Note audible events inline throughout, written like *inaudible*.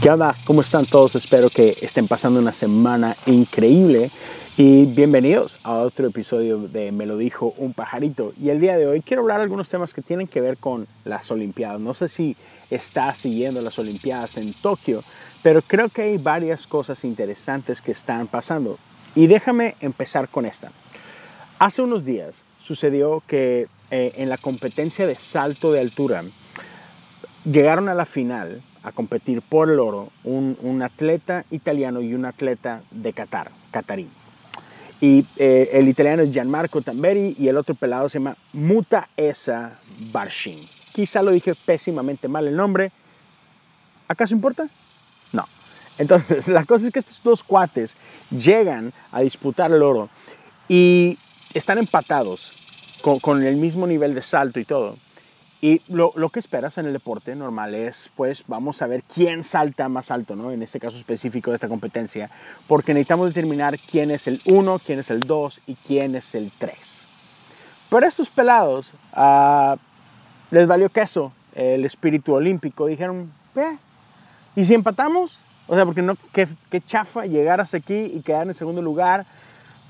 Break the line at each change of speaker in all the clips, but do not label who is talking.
¿Qué onda? ¿Cómo están todos? Espero que estén pasando una semana increíble y bienvenidos a otro episodio de Me lo dijo un pajarito. Y el día de hoy quiero hablar algunos temas que tienen que ver con las Olimpiadas. No sé si está siguiendo las Olimpiadas en Tokio, pero creo que hay varias cosas interesantes que están pasando. Y déjame empezar con esta. Hace unos días sucedió que eh, en la competencia de salto de altura llegaron a la final a competir por el oro un, atleta italiano y un atleta de Qatar, catarí. Y eh, el italiano es Gianmarco Tamberi y el otro pelado se llama Muta Esa Barshin. Quizá lo dije pésimamente mal el nombre. ¿Acaso importa? No. Entonces, *laughs* la cosa es que estos dos cuates llegan a disputar el oro y están empatados con, con el mismo nivel de salto y todo. Y lo, lo, que esperas en el deporte normal es, pues, vamos a ver quién salta más alto, ¿no? En este caso específico de esta competencia, porque necesitamos determinar quién es el 1, quién es el 2 y quién es el 3. Pero estos pelados uh, les valió queso el espíritu olímpico. Dijeron. ¿Y si empatamos? O sea, porque no, qué, qué chafa llegar hasta aquí y quedar en segundo lugar.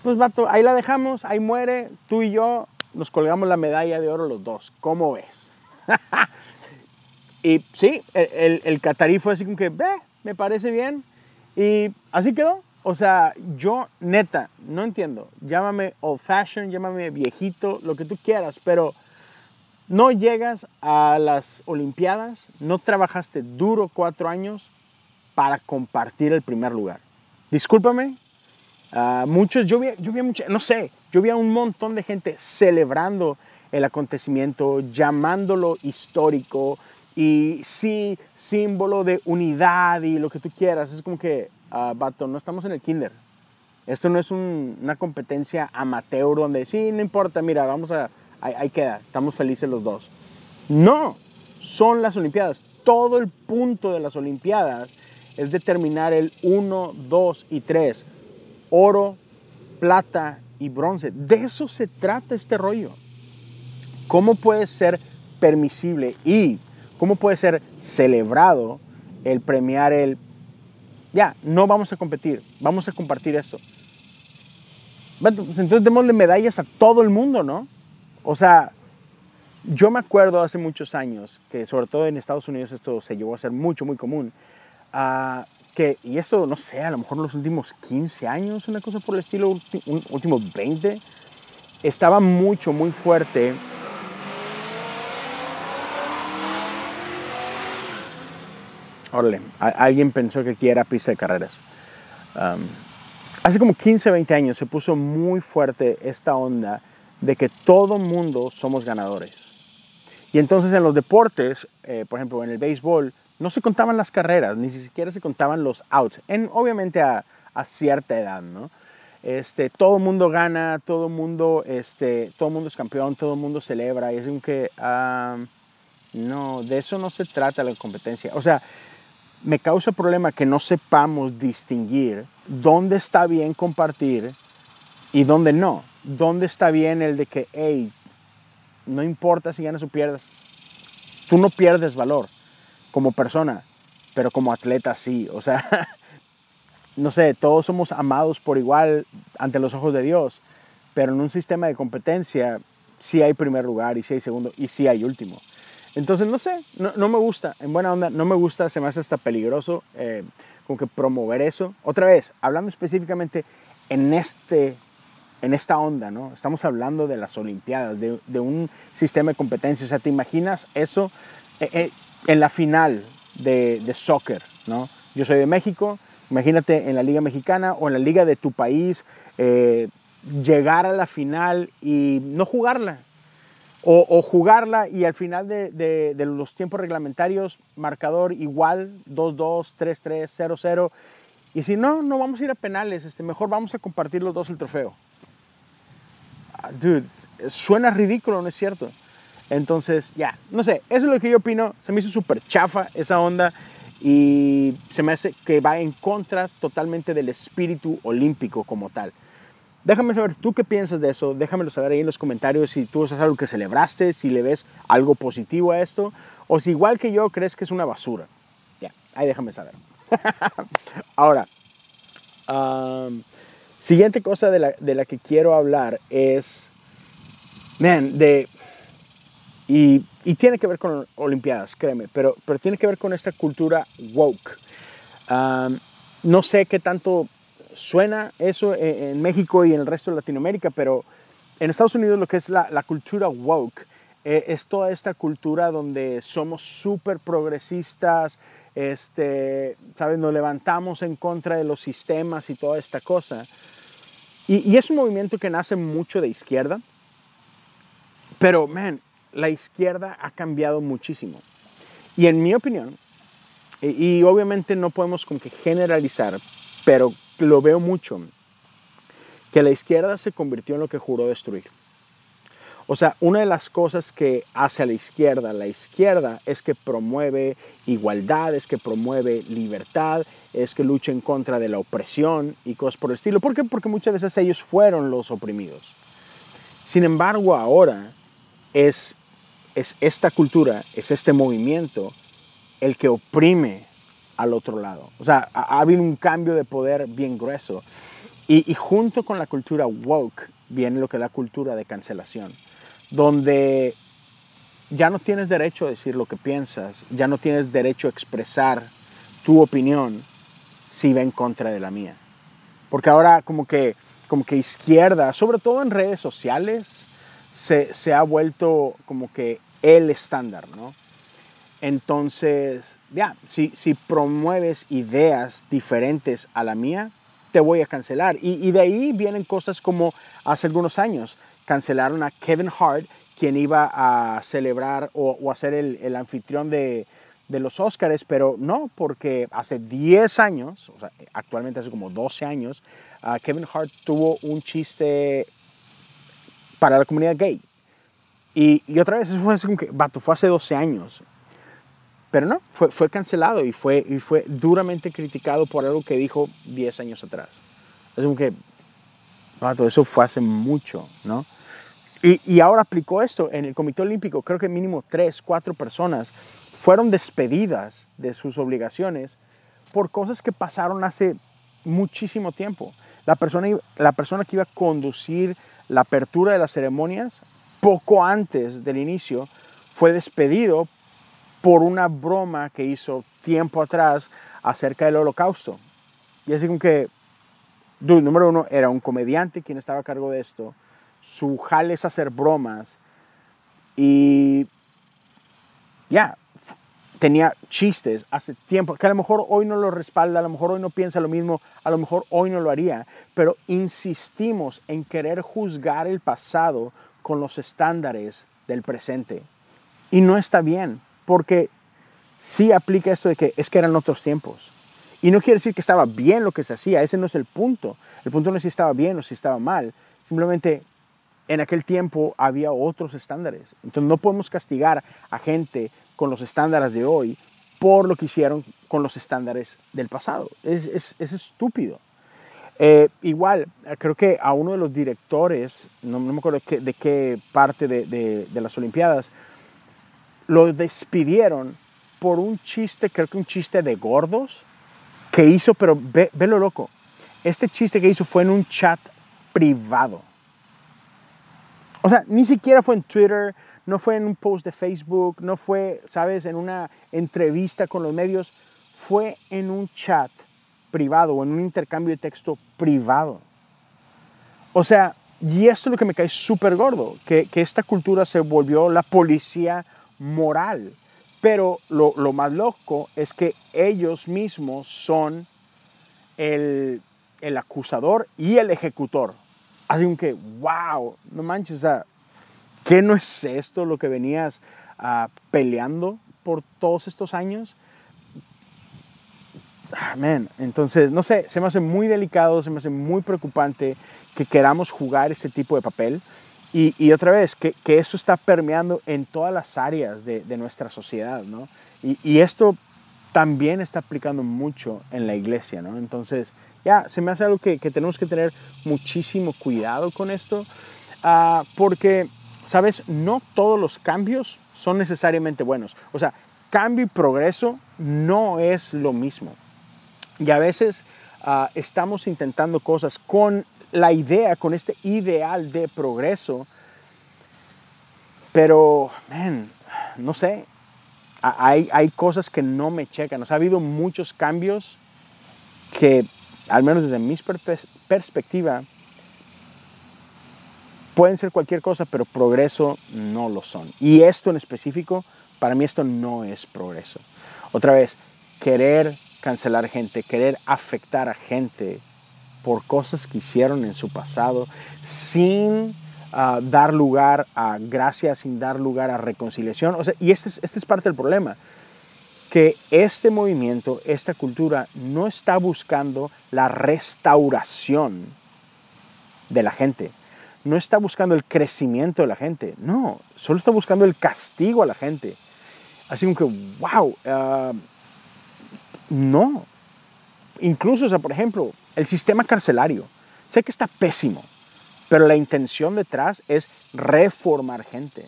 Pues, vato, ahí la dejamos, ahí muere, tú y yo nos colgamos la medalla de oro los dos. ¿Cómo ves? *laughs* y sí, el, el, catarí fue así como que, ve, me parece bien. Y así quedó. O sea, yo neta, no entiendo. Llámame old fashion, llámame viejito, lo que tú quieras, pero no llegas a las Olimpiadas, no trabajaste duro cuatro años para compartir el primer lugar. Discúlpame, uh, muchos, yo vi, yo vi mucha, no sé, yo vi a un montón de gente celebrando el acontecimiento, llamándolo histórico y sí, símbolo de unidad y lo que tú quieras. Es como que, uh, no estamos en el kinder. Esto no es una competencia amateur donde sí, no importa, mira, vamos a, ahí, ahí queda, estamos felices los dos. No, son las Olimpiadas. Todo el punto de las Olimpiadas es determinar el 1, 2 y 3. Oro, plata y bronce. De eso se trata este rollo. ¿Cómo puede ser permisible y cómo puede ser celebrado el premiar el, ya, no vamos a competir, vamos a compartir esto? Entonces démosle medallas a todo el mundo, ¿no? O sea, yo me acuerdo hace muchos años que sobre todo en Estados Unidos esto se llegó a ser mucho, muy común, uh, que, y esto, no sé, a lo mejor en los últimos 15 años, una cosa por el estilo, últimos 20, estaba mucho, muy fuerte Órale, alguien pensó que aquí era pista de carreras. hace como 15, 20 años se puso muy fuerte esta onda de que todo mundo somos ganadores. Y entonces en los deportes, eh, por ejemplo en el béisbol, no se contaban las carreras, ni siquiera se contaban los outs, en, obviamente a, cierta edad, ¿no? Este, todo mundo gana, todo mundo, este, todo mundo es campeón, todo mundo celebra, y es como que, no, de eso no se trata la competencia. O sea, me causa problema que no sepamos distinguir dónde está bien compartir y dónde no. Dónde está bien el de que, hey, no importa si ganas o pierdas, tú no pierdes valor como persona, pero como atleta sí. O sea, *laughs* no sé, todos somos amados por igual ante los ojos de Dios, pero en un sistema de competencia sí hay primer lugar y sí hay segundo y sí hay último. Entonces, no sé, no, me gusta, en buena onda, no me gusta, se me hace hasta peligroso eh, como que promover eso. Otra vez, hablando específicamente en, este, en esta onda, ¿no? Estamos hablando de las Olimpiadas, de, un sistema de competencia. O sea, ¿te imaginas eso eh, eh, en la final de, de soccer, ¿no? Yo soy de México, imagínate en la Liga Mexicana o en la Liga de tu país, llegar a la final y no jugarla, o, jugarla y al final de, los tiempos reglamentarios, marcador igual, 2-2, 3-3, 0-0. Y si no, no vamos a ir a penales, este, mejor vamos a compartir los dos el trofeo. Ah, dude, suena ridículo, ¿no es cierto? Entonces, ya, no sé, eso es lo que yo opino. Se me hizo súper chafa esa onda y se me hace que va en contra totalmente del espíritu olímpico como tal. Déjame saber tú qué piensas de eso, déjamelo saber ahí en los comentarios si tú es algo que celebraste, si le ves algo positivo a esto, o si igual que yo crees que es una basura. Ya, ahí déjame saber. *laughs* Ahora, siguiente cosa de la, de la, que quiero hablar es, man, de, y, y, tiene que ver con Olimpiadas, créeme, pero, pero tiene que ver con esta cultura woke. no sé qué tanto suena eso en, México y en el resto de Latinoamérica, pero en Estados Unidos lo que es la, cultura woke eh, es toda esta cultura donde somos súper progresistas, este, ¿sabes? Nos levantamos en contra de los sistemas y toda esta cosa. Y, es un movimiento que nace mucho de izquierda, pero, man, la izquierda ha cambiado muchísimo. Y en mi opinión, y, y obviamente no podemos como que generalizar, pero lo veo mucho, que la izquierda se convirtió en lo que juró destruir. O sea, una de las cosas que hace a la izquierda, la izquierda es que promueve igualdad, es que promueve libertad, es que lucha en contra de la opresión y cosas por el estilo. ¿Por qué? Porque muchas veces ellos fueron los oprimidos. Sin embargo, ahora es, es esta cultura, es este movimiento el que oprime al otro lado. O sea, ha, habido un cambio de poder bien grueso. Y, y junto con la cultura woke viene lo que es la cultura de cancelación donde ya no tienes derecho a decir lo que piensas, ya no tienes derecho a expresar tu opinión si va en contra de la mía. Porque ahora como que, como que izquierda, sobre todo en redes sociales, se, se ha vuelto como que el estándar, ¿no? Entonces, ya, si, si, promueves ideas diferentes a la mía, te voy a cancelar. Y, de ahí vienen cosas como hace algunos años cancelaron a Kevin Hart, quien iba a celebrar o, o a ser el, el anfitrión de, de, los Oscars, pero no, porque hace 10 años, o sea, actualmente hace como 12 años, uh, Kevin Hart tuvo un chiste para la comunidad gay. Y, otra vez, eso fue, como que, vato, fue hace 12 años. Pero no, fue, fue cancelado y fue, y fue duramente criticado por algo que dijo 10 años atrás. Es como que, vato, eso fue hace mucho, ¿no? Y, ahora aplicó esto en el Comité Olímpico. Creo que mínimo tres, cuatro personas fueron despedidas de sus obligaciones por cosas que pasaron hace muchísimo tiempo. La persona, la persona que iba a conducir la apertura de las ceremonias, poco antes del inicio, fue despedido por una broma que hizo tiempo atrás acerca del holocausto. Y así como que, número uno, era un comediante quien estaba a cargo de esto su jale es hacer bromas y ya, tenía chistes hace tiempo, que a lo mejor hoy no lo respalda, a lo mejor hoy no piensa lo mismo, a lo mejor hoy no lo haría, pero insistimos en querer juzgar el pasado con los estándares del presente. Y no está bien, porque sí aplica esto de que es que eran otros tiempos. Y no quiere decir que estaba bien lo que se hacía, ese no es el punto. El punto no es si estaba bien o si estaba mal, simplemente en aquel tiempo había otros estándares. Entonces no podemos castigar a gente con los estándares de hoy por lo que hicieron con los estándares del pasado. Es, estúpido. Eh, igual, creo que a uno de los directores, no, me acuerdo de qué parte de, las Olimpiadas, lo despidieron por un chiste, creo que un chiste de gordos, que hizo, pero ve, ve lo loco. Este chiste que hizo fue en un chat privado o sea, ni siquiera fue en Twitter, no fue en un post de Facebook, no fue, sabes, en una entrevista con los medios, fue en un chat privado o en un intercambio de texto privado. O sea, y esto es lo que me cae súper gordo, que, esta cultura se volvió la policía moral. Pero lo, lo, más loco es que ellos mismos son el, el acusador y el ejecutor. Así que, wow, no manches, o sea, ¿qué no es esto lo que venías uh, peleando por todos estos años? Amén. Entonces, no sé, se me hace muy delicado, se me hace muy preocupante que queramos jugar este tipo de papel. Y, otra vez, que, que, eso está permeando en todas las áreas de, de nuestra sociedad, ¿no? Y, y, esto también está aplicando mucho en la iglesia, ¿no? Entonces, ya, se me hace algo que, tenemos que tener muchísimo cuidado con esto, ah, porque, ¿sabes? No todos los cambios son necesariamente buenos. O sea, cambio y progreso no es lo mismo. Y a veces ah, estamos intentando cosas con la idea, con este ideal de progreso, pero, no sé, hay, hay cosas que no me checan. O sea, ha habido muchos cambios que, al menos desde mi perspectiva, pueden ser cualquier cosa, pero progreso no lo son. Y esto en específico, para mí esto no es progreso. Otra vez, querer cancelar gente, querer afectar a gente por cosas que hicieron en su pasado sin ah, dar lugar a gracia, sin dar lugar a reconciliación. O sea, y este es, este es parte del problema, que este movimiento, esta cultura no está buscando la restauración de la gente, no está buscando el crecimiento de la gente, no, solo está buscando el castigo a la gente. Así como que, wow, ah, no. Incluso, o sea, por ejemplo, el sistema carcelario. Sé que está pésimo, pero la intención detrás es reformar gente.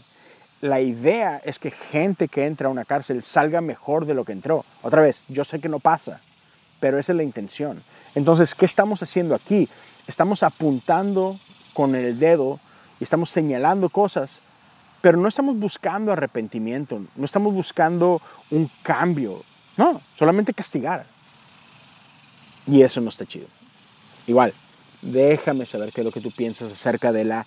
La idea es que gente que entra a una cárcel salga mejor de lo que entró. Otra vez, yo sé que no pasa, pero esa es la intención. Entonces, ¿qué estamos haciendo aquí? Estamos apuntando con el dedo y estamos señalando cosas, pero no estamos buscando arrepentimiento, no estamos buscando un cambio, no, solamente castigar. Y eso no está chido. Igual, déjame saber qué es lo que tú piensas acerca de la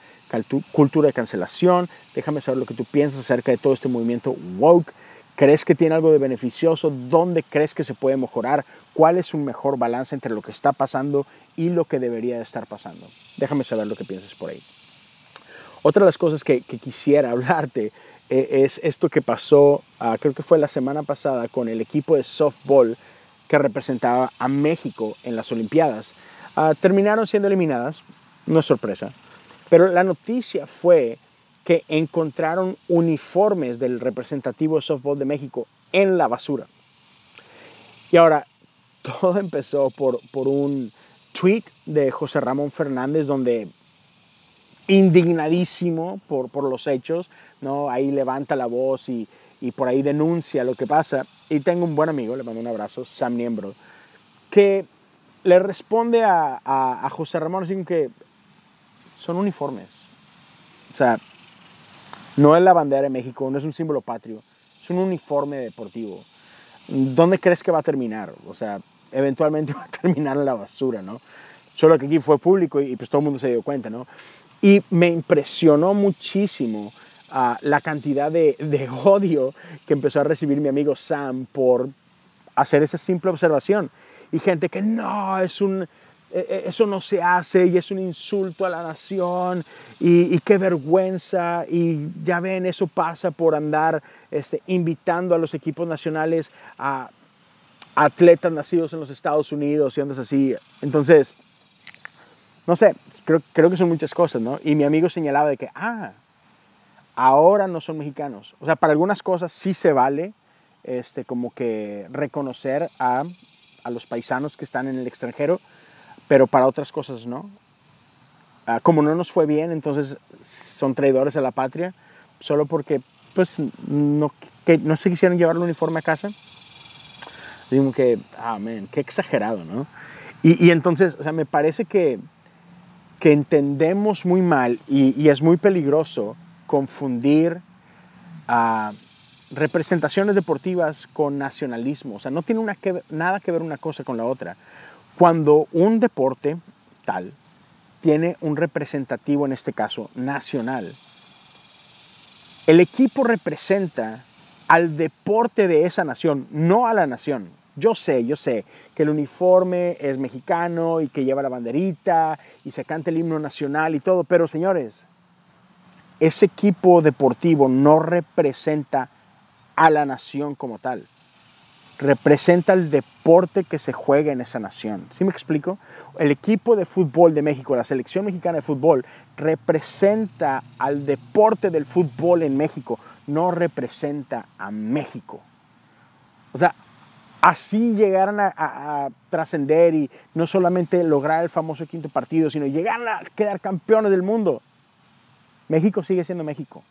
cultura de cancelación, déjame saber lo que tú piensas acerca de todo este movimiento woke. ¿Crees que tiene algo de beneficioso? ¿Dónde crees que se puede mejorar? ¿Cuál es un mejor balance entre lo que está pasando y lo que debería de estar pasando? Déjame saber lo que piensas por ahí. Otra de las cosas que, quisiera *laughs* hablarte eh, es esto que pasó, ah, creo que fue la semana pasada, con el equipo de softball que representaba a México en las Olimpiadas. Ah, terminaron siendo eliminadas, no es sorpresa, pero la noticia fue que encontraron uniformes del representativo de softball de México en la basura. Y ahora, *laughs* todo empezó por, por un tweet de José Ramón Fernández donde indignadísimo por, por los hechos, ¿no? ahí levanta la voz y, y por ahí denuncia lo que pasa. Y tengo un buen amigo, le mando un abrazo, Sam Niembro, que le responde a, a, José Ramón así que son uniformes. O sea, no es la bandera de México, no es un símbolo patrio, es un uniforme deportivo. ¿Dónde crees que va a terminar? O sea, eventualmente *laughs* va a terminar en la basura, ¿no? Solo que aquí fue público y, pues todo el mundo se dio cuenta, ¿no? Y me impresionó muchísimo la cantidad de, odio que empezó a recibir mi amigo Sam por hacer esa simple observación. Y gente que no, es un, e, e, eso no se hace y es un insulto a la nación y, qué vergüenza y ya ven, eso pasa por andar este, invitando a los equipos nacionales a atletas nacidos en los Estados Unidos y andas así. Entonces, no sé, creo, creo que son muchas cosas, ¿no? Y mi amigo señalaba de que, ah, ahora no son mexicanos. O sea, para algunas cosas sí se vale este, como que reconocer a, a los paisanos que están en el extranjero, pero para otras cosas no. Ah, como no nos fue bien, entonces son traidores a la patria, solo porque pues no, que no se quisieron llevar el uniforme a casa. Digo que, ah, qué exagerado, ¿no? Y, y, entonces, o sea, me parece que, que entendemos muy mal y, y es muy peligroso confundir a representaciones deportivas con nacionalismo. O sea, no tiene nada que ver una cosa con la otra. Cuando un deporte tal tiene un representativo, en este caso nacional, el equipo representa al deporte de esa nación, no a la nación. Yo sé, yo sé que el uniforme es mexicano y que lleva la banderita y se canta el himno nacional y todo, pero señores, ese equipo deportivo no representa a la nación como tal. Representa el deporte que se juega en esa nación. ¿Sí me explico? El equipo de fútbol de México, la selección mexicana de fútbol, representa al deporte del fútbol en México, no representa a México. O sea, así llegaran a, a trascender y no solamente lograr el famoso quinto partido, sino llegar a quedar campeones del mundo. México sigue siendo México,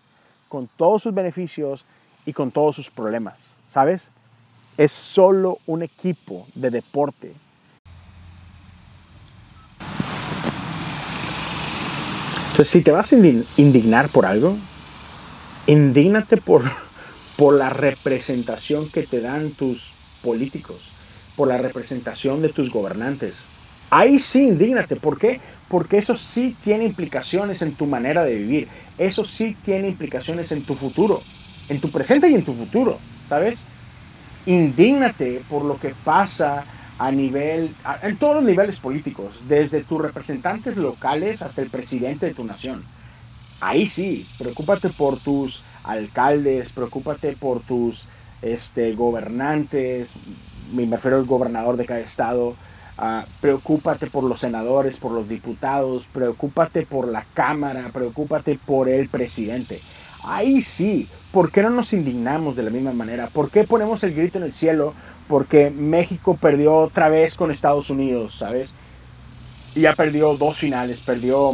con todos sus beneficios y con todos sus problemas, ¿sabes? Es solo un equipo de deporte. Entonces, si te vas a indignar por algo, indígnate por, por la representación que te dan tus políticos, por la representación de tus gobernantes, Ahí sí, indígnate. ¿Por qué? Porque eso sí tiene implicaciones en tu manera de vivir. Eso sí tiene implicaciones en tu futuro, en tu presente y en tu futuro, ¿sabes? Indígnate por lo que pasa a nivel, en todos los niveles políticos, desde tus representantes locales hasta el presidente de tu nación. Ahí sí, preocúpate por tus alcaldes, preocúpate por tus este, gobernantes, me refiero al gobernador de cada estado, uh, preocúpate por los senadores, por los diputados, preocúpate por la Cámara, preocúpate por el presidente. Ahí sí, ¿por qué no nos indignamos de la misma manera? ¿Por qué ponemos el grito en el cielo? Porque México perdió otra vez con Estados Unidos, ¿sabes? Y ya perdió dos finales, perdió,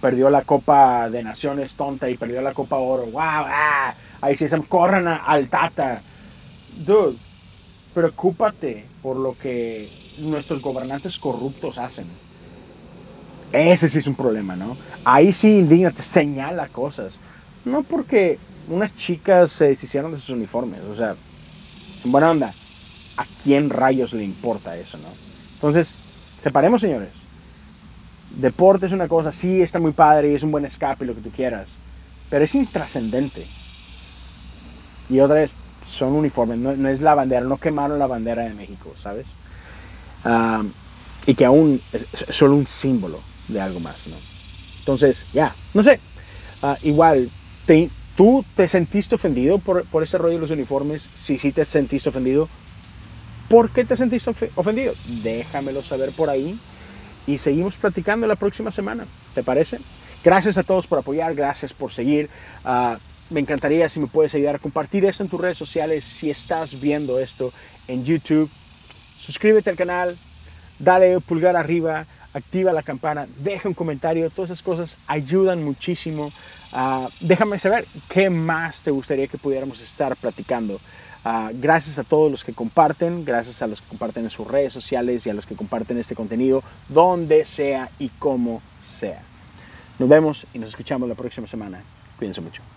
perdió la Copa de Naciones tonta y perdió la Copa Oro. ¡Wow! Ah, ahí sí se corran al Tata. Dude, preocúpate por lo que nuestros gobernantes corruptos hacen. Ese sí es un problema, ¿no? Ahí sí indignate, señala cosas. No porque unas chicas se deshicieron de sus uniformes, o sea, en buena onda, ¿a quién rayos le importa eso, no? Entonces, separemos, señores. Deporte es una cosa, sí, está muy padre y es un buen escape, lo que tú quieras, pero es intrascendente. Y otra vez, son uniformes, no, no, es la bandera, no quemaron la bandera de México, ¿sabes? Y que aún es solo un símbolo de algo más, ¿no? Entonces, ya, no sé, ah, igual, ¿tú te sentiste ofendido por, por ese rollo de los uniformes? Si sí te sentiste ofendido, ¿por qué te sentiste ofendido? Déjamelo saber por ahí y seguimos platicando la próxima semana, ¿te parece? Gracias a todos por apoyar, gracias por seguir. Uh, me encantaría si me puedes ayudar a compartir esto en tus redes sociales. Si estás viendo esto en YouTube, suscríbete al canal, dale pulgar arriba, activa la campana, deja un comentario. Todas esas cosas ayudan muchísimo. Déjame saber qué más te gustaría que pudiéramos estar platicando. Uh, gracias a todos los que comparten, gracias a los que comparten en sus redes sociales y a los que comparten este contenido donde sea y como sea. Nos vemos y nos escuchamos la próxima semana. Cuídense mucho.